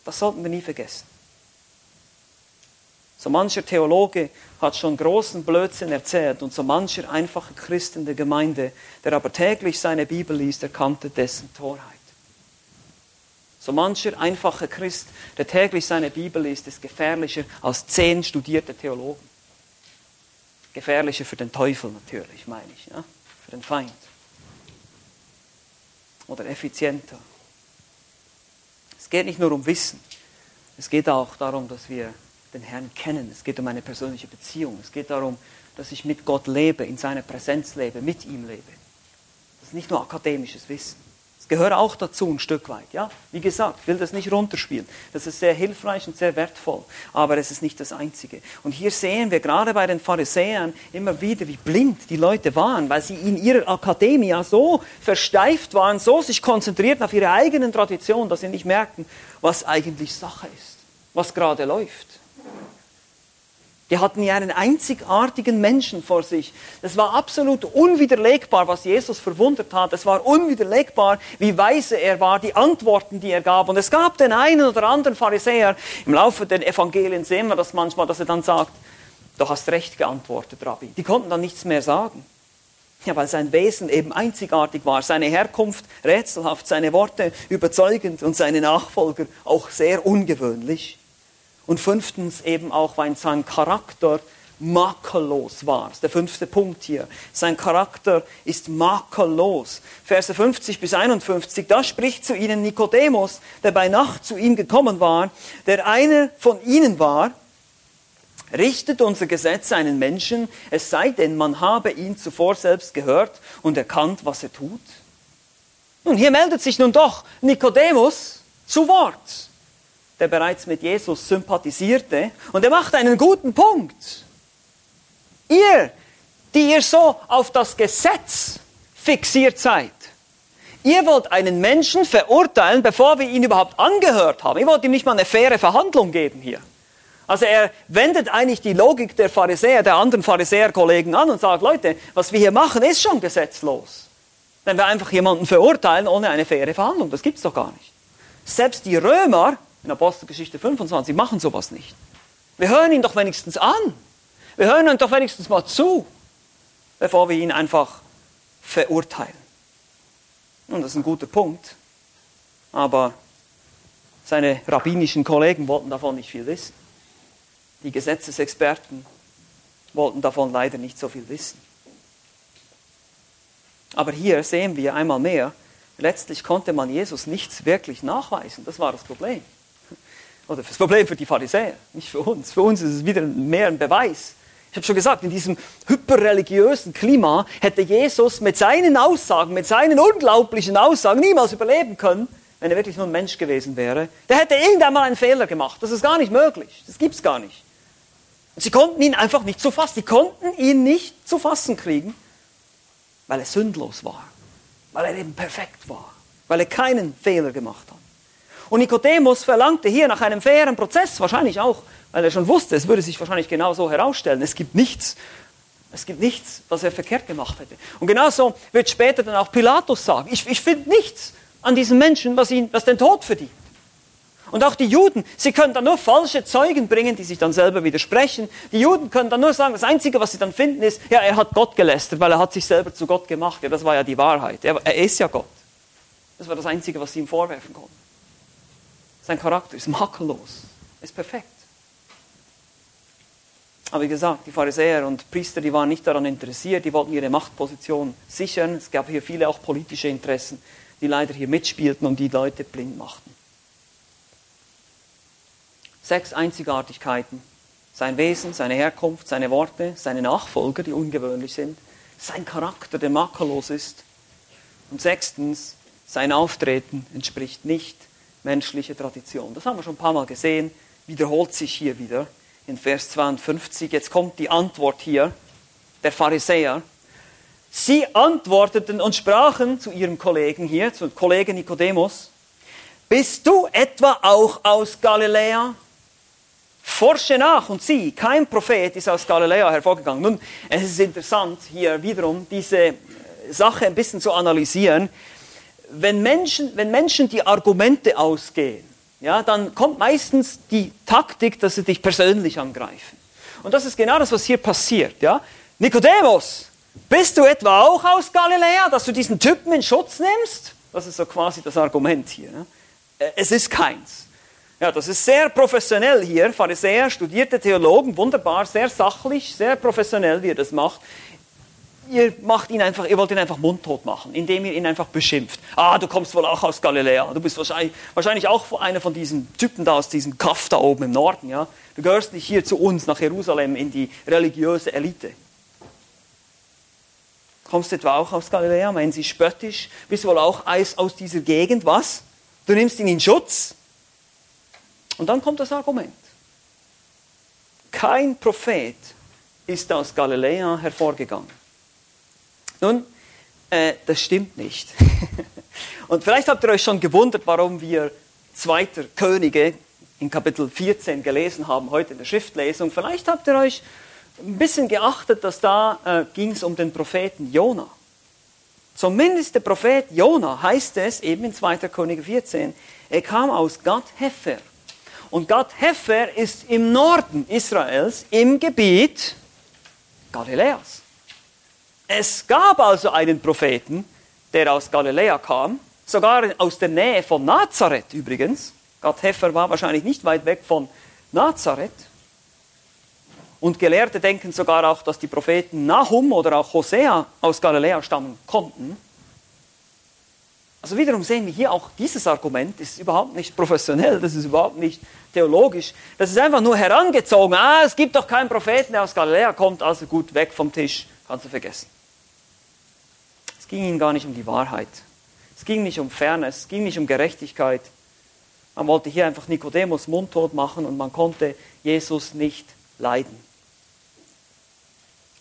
Das sollten wir nie vergessen. So mancher Theologe hat schon großen Blödsinn erzählt und so mancher einfache Christ in der Gemeinde, der aber täglich seine Bibel liest, erkannte dessen Torheit. So mancher einfache Christ, der täglich seine Bibel liest, ist gefährlicher als zehn studierte Theologen. Gefährlicher für den Teufel natürlich, meine ich, ja? für den Feind. Oder effizienter. Es geht nicht nur um Wissen, es geht auch darum, dass wir den Herrn kennen. Es geht um eine persönliche Beziehung. Es geht darum, dass ich mit Gott lebe, in seiner Präsenz lebe, mit ihm lebe. Das ist nicht nur akademisches Wissen. Es gehört auch dazu ein Stück weit. Ja? Wie gesagt, ich will das nicht runterspielen. Das ist sehr hilfreich und sehr wertvoll, aber es ist nicht das Einzige. Und hier sehen wir gerade bei den Pharisäern immer wieder, wie blind die Leute waren, weil sie in ihrer Akademie so versteift waren, so sich konzentriert auf ihre eigenen Traditionen, dass sie nicht merken, was eigentlich Sache ist, was gerade läuft. Die hatten ja einen einzigartigen Menschen vor sich. Das war absolut unwiderlegbar, was Jesus verwundert hat. Es war unwiderlegbar, wie weise er war, die Antworten, die er gab. Und es gab den einen oder anderen Pharisäer, im Laufe der Evangelien sehen wir das manchmal, dass er dann sagt, du hast recht geantwortet, Rabbi. Die konnten dann nichts mehr sagen. Ja, weil sein Wesen eben einzigartig war, seine Herkunft rätselhaft, seine Worte überzeugend und seine Nachfolger auch sehr ungewöhnlich. Und fünftens eben auch, weil sein Charakter makellos war. Das ist der fünfte Punkt hier. Sein Charakter ist makellos. Verse 50 bis 51, da spricht zu ihnen Nikodemus, der bei Nacht zu ihm gekommen war, der einer von ihnen war, richtet unser Gesetz einen Menschen, es sei denn, man habe ihn zuvor selbst gehört und erkannt, was er tut. Nun, hier meldet sich nun doch Nikodemus zu Wort der bereits mit Jesus sympathisierte. Und er macht einen guten Punkt. Ihr, die ihr so auf das Gesetz fixiert seid, ihr wollt einen Menschen verurteilen, bevor wir ihn überhaupt angehört haben. Ihr wollt ihm nicht mal eine faire Verhandlung geben hier. Also er wendet eigentlich die Logik der Pharisäer, der anderen Pharisäerkollegen an und sagt, Leute, was wir hier machen, ist schon gesetzlos. Wenn wir einfach jemanden verurteilen ohne eine faire Verhandlung, das gibt es doch gar nicht. Selbst die Römer in Apostelgeschichte 25 machen sowas nicht. Wir hören ihn doch wenigstens an. Wir hören ihn doch wenigstens mal zu, bevor wir ihn einfach verurteilen. Und das ist ein guter Punkt. Aber seine rabbinischen Kollegen wollten davon nicht viel wissen. Die Gesetzesexperten wollten davon leider nicht so viel wissen. Aber hier sehen wir einmal mehr, letztlich konnte man Jesus nichts wirklich nachweisen. Das war das Problem. Oder das Problem für die Pharisäer, nicht für uns. Für uns ist es wieder mehr ein Beweis. Ich habe schon gesagt, in diesem hyperreligiösen Klima hätte Jesus mit seinen Aussagen, mit seinen unglaublichen Aussagen niemals überleben können, wenn er wirklich nur ein Mensch gewesen wäre. Der hätte irgendwann mal einen Fehler gemacht. Das ist gar nicht möglich. Das gibt es gar nicht. Und sie konnten ihn einfach nicht zu fassen. Sie konnten ihn nicht zu fassen kriegen, weil er sündlos war. Weil er eben perfekt war. Weil er keinen Fehler gemacht hat. Und Nikodemus verlangte hier nach einem fairen Prozess, wahrscheinlich auch, weil er schon wusste, es würde sich wahrscheinlich genau so herausstellen. Es gibt nichts, es gibt nichts, was er verkehrt gemacht hätte. Und genauso wird später dann auch Pilatus sagen, ich, ich finde nichts an diesem Menschen, was, ihn, was den Tod verdient. Und auch die Juden, sie können dann nur falsche Zeugen bringen, die sich dann selber widersprechen. Die Juden können dann nur sagen, das Einzige, was sie dann finden, ist, ja, er hat Gott gelästert, weil er hat sich selber zu Gott gemacht. Ja, das war ja die Wahrheit. Er, er ist ja Gott. Das war das Einzige, was sie ihm vorwerfen konnten. Sein Charakter ist makellos, ist perfekt. Aber wie gesagt, die Pharisäer und Priester, die waren nicht daran interessiert, die wollten ihre Machtposition sichern. Es gab hier viele auch politische Interessen, die leider hier mitspielten und die Leute blind machten. Sechs Einzigartigkeiten. Sein Wesen, seine Herkunft, seine Worte, seine Nachfolger, die ungewöhnlich sind, sein Charakter, der makellos ist. Und sechstens, sein Auftreten entspricht nicht menschlicher Tradition. Das haben wir schon ein paar Mal gesehen, wiederholt sich hier wieder in Vers 52. Jetzt kommt die Antwort hier der Pharisäer. Sie antworteten und sprachen zu ihrem Kollegen hier, zu Kollegen Nikodemus, bist du etwa auch aus Galiläa? Forsche nach und sieh, kein Prophet ist aus Galiläa hervorgegangen. Nun, es ist interessant, hier wiederum diese Sache ein bisschen zu analysieren. Wenn Menschen, wenn Menschen die Argumente ausgehen, ja, dann kommt meistens die Taktik, dass sie dich persönlich angreifen. Und das ist genau das, was hier passiert. Ja? Nikodemus, bist du etwa auch aus Galiläa, dass du diesen Typen in Schutz nimmst? Das ist so quasi das Argument hier. Ne? Es ist keins. Ja, das ist sehr professionell hier. Pharisäer, studierte Theologen, wunderbar, sehr sachlich, sehr professionell, wie er das macht. Ihr, macht ihn einfach, ihr wollt ihn einfach mundtot machen, indem ihr ihn einfach beschimpft. Ah, du kommst wohl auch aus Galiläa. Du bist wahrscheinlich, wahrscheinlich auch einer von diesen Typen da aus diesem Kaff da oben im Norden. Ja? Du gehörst nicht hier zu uns nach Jerusalem in die religiöse Elite. Kommst du etwa auch aus Galiläa? Meinen sie spöttisch? Bist du wohl auch aus dieser Gegend? Was? Du nimmst ihn in Schutz? Und dann kommt das Argument. Kein Prophet ist aus Galiläa hervorgegangen. Nun, äh, das stimmt nicht. (laughs) Und vielleicht habt ihr euch schon gewundert, warum wir Zweiter Könige in Kapitel 14 gelesen haben, heute in der Schriftlesung. Vielleicht habt ihr euch ein bisschen geachtet, dass da äh, ging es um den Propheten Jona. Zumindest der Prophet Jona heißt es eben in 2. Könige 14, er kam aus Gad Hefer. Und Gad Hefer ist im Norden Israels, im Gebiet Galiläas. Es gab also einen Propheten, der aus Galiläa kam, sogar aus der Nähe von Nazareth übrigens. Gad Hefer war wahrscheinlich nicht weit weg von Nazareth. Und Gelehrte denken sogar auch, dass die Propheten Nahum oder auch Hosea aus Galiläa stammen konnten. Also wiederum sehen wir hier auch dieses Argument ist überhaupt nicht professionell, das ist überhaupt nicht theologisch. Das ist einfach nur herangezogen. Ah, es gibt doch keinen Propheten, der aus Galiläa kommt, also gut, weg vom Tisch, kannst du vergessen. Es ging ihnen gar nicht um die Wahrheit. Es ging nicht um Fairness, es ging nicht um Gerechtigkeit. Man wollte hier einfach Nikodemus mundtot machen und man konnte Jesus nicht leiden.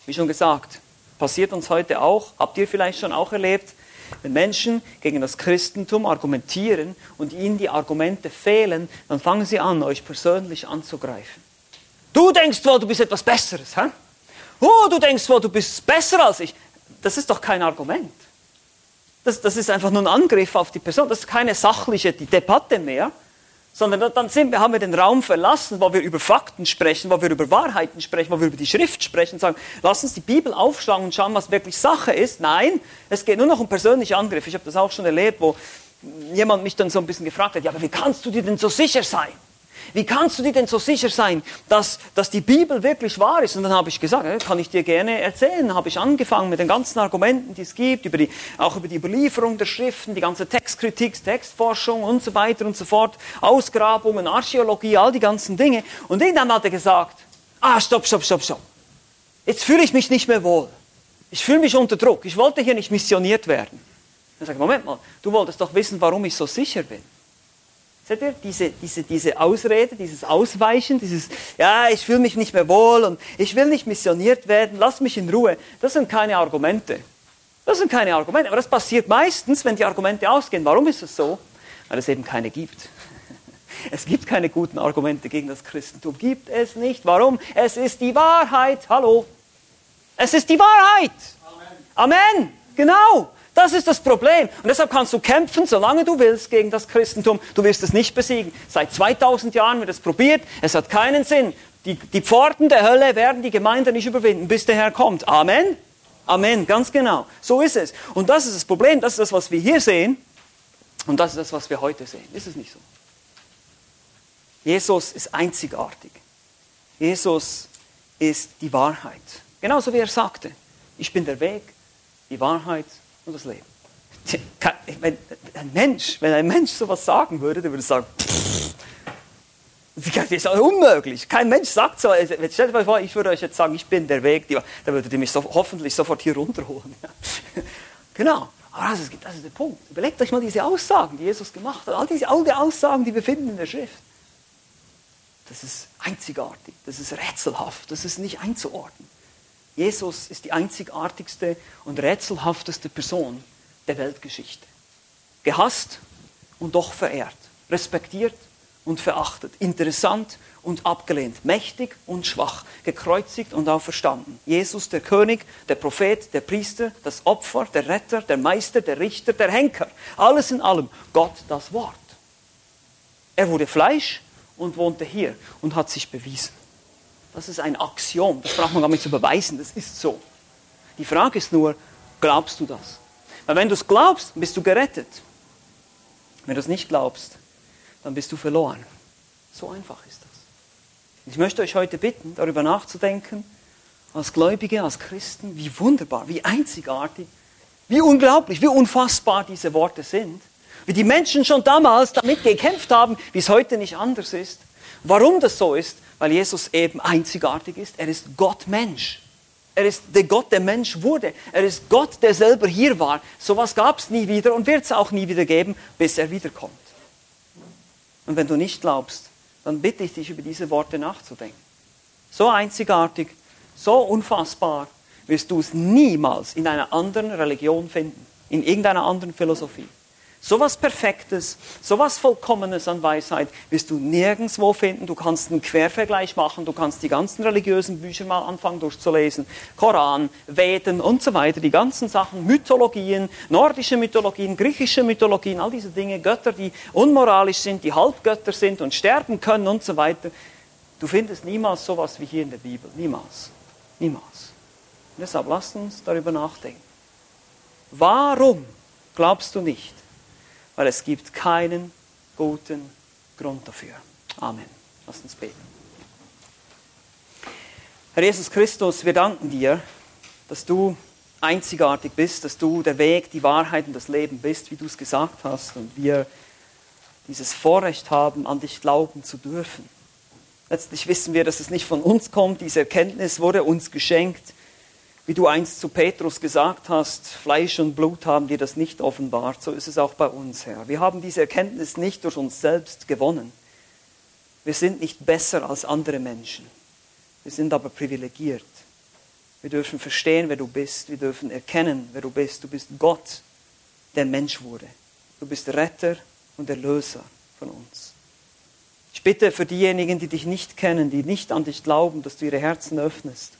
Wie schon gesagt, passiert uns heute auch, habt ihr vielleicht schon auch erlebt, wenn Menschen gegen das Christentum argumentieren und ihnen die Argumente fehlen, dann fangen sie an, euch persönlich anzugreifen. Du denkst wohl, du bist etwas Besseres. Hä? Oh, du denkst wohl, du bist besser als ich. Das ist doch kein Argument. Das, das ist einfach nur ein Angriff auf die Person. Das ist keine sachliche Debatte mehr, sondern dann sind haben wir den Raum verlassen, wo wir über Fakten sprechen, wo wir über Wahrheiten sprechen, wo wir über die Schrift sprechen, sagen, lass uns die Bibel aufschlagen und schauen, was wirklich Sache ist. Nein, es geht nur noch um persönliche Angriffe. Ich habe das auch schon erlebt, wo jemand mich dann so ein bisschen gefragt hat, ja, aber wie kannst du dir denn so sicher sein? Wie kannst du dir denn so sicher sein, dass, dass die Bibel wirklich wahr ist? Und dann habe ich gesagt, kann ich dir gerne erzählen. Dann habe ich angefangen mit den ganzen Argumenten, die es gibt, über die, auch über die Überlieferung der Schriften, die ganze Textkritik, Textforschung und so weiter und so fort, Ausgrabungen, Archäologie, all die ganzen Dinge. Und irgendwann hat er gesagt, ah, stopp, stopp, stopp, stopp. Jetzt fühle ich mich nicht mehr wohl. Ich fühle mich unter Druck. Ich wollte hier nicht missioniert werden. Dann sage ich, Moment mal, du wolltest doch wissen, warum ich so sicher bin. Seht ihr, diese, diese, diese Ausrede, dieses Ausweichen, dieses, ja, ich fühle mich nicht mehr wohl und ich will nicht missioniert werden, lass mich in Ruhe, das sind keine Argumente. Das sind keine Argumente, aber das passiert meistens, wenn die Argumente ausgehen. Warum ist es so? Weil es eben keine gibt. (laughs) Es gibt keine guten Argumente gegen das Christentum. Gibt es nicht. Warum? Es ist die Wahrheit. Hallo. Es ist die Wahrheit. Amen. Amen. Genau. Das ist das Problem. Und deshalb kannst du kämpfen, solange du willst, gegen das Christentum. Du wirst es nicht besiegen. Seit 2000 Jahren wird es probiert. Es hat keinen Sinn. Die, die Pforten der Hölle werden die Gemeinde nicht überwinden, bis der Herr kommt. Amen. Amen, ganz genau. So ist es. Und das ist das Problem. Das ist das, was wir hier sehen. Und das ist das, was wir heute sehen. Ist es nicht so? Jesus ist einzigartig. Jesus ist die Wahrheit. Genauso wie er sagte, ich bin der Weg, die Wahrheit und das Leben. Wenn ein Mensch, wenn ein Mensch sowas sagen würde, der würde sagen, das ist unmöglich. Kein Mensch sagt so. Stellt euch vor, ich würde euch jetzt sagen, ich bin der Weg, da würdet ihr mich so, hoffentlich sofort hier runterholen. (laughs) genau. Aber das ist, das ist der Punkt. Überlegt euch mal diese Aussagen, die Jesus gemacht hat. All diese all die Aussagen, die wir finden in der Schrift. Das ist einzigartig, das ist rätselhaft, das ist nicht einzuordnen. Jesus ist die einzigartigste und rätselhafteste Person der Weltgeschichte. Gehasst und doch verehrt, respektiert und verachtet, interessant und abgelehnt, mächtig und schwach, gekreuzigt und auferstanden. Jesus, der König, der Prophet, der Priester, das Opfer, der Retter, der Meister, der Richter, der Henker. Alles in allem, Gott das Wort. Er wurde Fleisch und wohnte hier und hat sich bewiesen. Das ist ein Axiom, das braucht man gar nicht zu beweisen, das ist so. Die Frage ist nur, glaubst du das? Weil wenn du es glaubst, bist du gerettet. Wenn du es nicht glaubst, dann bist du verloren. So einfach ist das. Ich möchte euch heute bitten, darüber nachzudenken, als Gläubige, als Christen, wie wunderbar, wie einzigartig, wie unglaublich, wie unfassbar diese Worte sind. Wie die Menschen schon damals damit gekämpft haben, wie es heute nicht anders ist. Warum das so ist? Weil Jesus eben einzigartig ist. Er ist Gott Mensch. Er ist der Gott, der Mensch wurde. Er ist Gott, der selber hier war. So etwas gab es nie wieder und wird es auch nie wieder geben, bis er wiederkommt. Und wenn du nicht glaubst, dann bitte ich dich, über diese Worte nachzudenken. So einzigartig, so unfassbar wirst du es niemals in einer anderen Religion finden, in irgendeiner anderen Philosophie. So was Perfektes, so was Vollkommenes an Weisheit wirst du nirgendwo finden. Du kannst einen Quervergleich machen, du kannst die ganzen religiösen Bücher mal anfangen durchzulesen. Koran, Veden und so weiter, die ganzen Sachen, Mythologien, nordische Mythologien, griechische Mythologien, all diese Dinge, Götter, die unmoralisch sind, die Halbgötter sind und sterben können und so weiter. Du findest niemals sowas wie hier in der Bibel. Niemals. Niemals. Und deshalb lasst uns darüber nachdenken. Warum glaubst du nicht, weil es gibt keinen guten Grund dafür. Amen. Lass uns beten. Herr Jesus Christus, wir danken dir, dass du einzigartig bist, dass du der Weg, die Wahrheit und das Leben bist, wie du es gesagt hast, und wir dieses Vorrecht haben, an dich glauben zu dürfen. Letztlich wissen wir, dass es nicht von uns kommt, diese Erkenntnis wurde uns geschenkt wie du einst zu Petrus gesagt hast, Fleisch und Blut haben dir das nicht offenbart, so ist es auch bei uns, Herr. Wir haben diese Erkenntnis nicht durch uns selbst gewonnen. Wir sind nicht besser als andere Menschen. Wir sind aber privilegiert. Wir dürfen verstehen, wer du bist. Wir dürfen erkennen, wer du bist. Du bist Gott, der Mensch wurde. Du bist Retter und Erlöser von uns. Ich bitte für diejenigen, die dich nicht kennen, die nicht an dich glauben, dass du ihre Herzen öffnest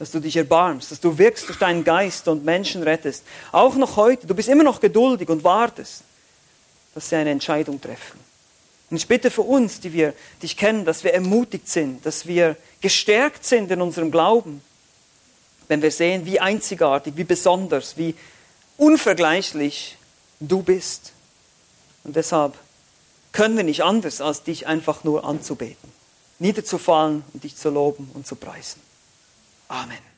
dass du dich erbarmst, dass du wirkst durch deinen Geist und Menschen rettest. Auch noch heute, du bist immer noch geduldig und wartest, dass sie eine Entscheidung treffen. Und ich bitte für uns, die wir dich kennen, dass wir ermutigt sind, dass wir gestärkt sind in unserem Glauben, wenn wir sehen, wie einzigartig, wie besonders, wie unvergleichlich du bist. Und deshalb können wir nicht anders, als dich einfach nur anzubeten, niederzufallen und dich zu loben und zu preisen. Amen.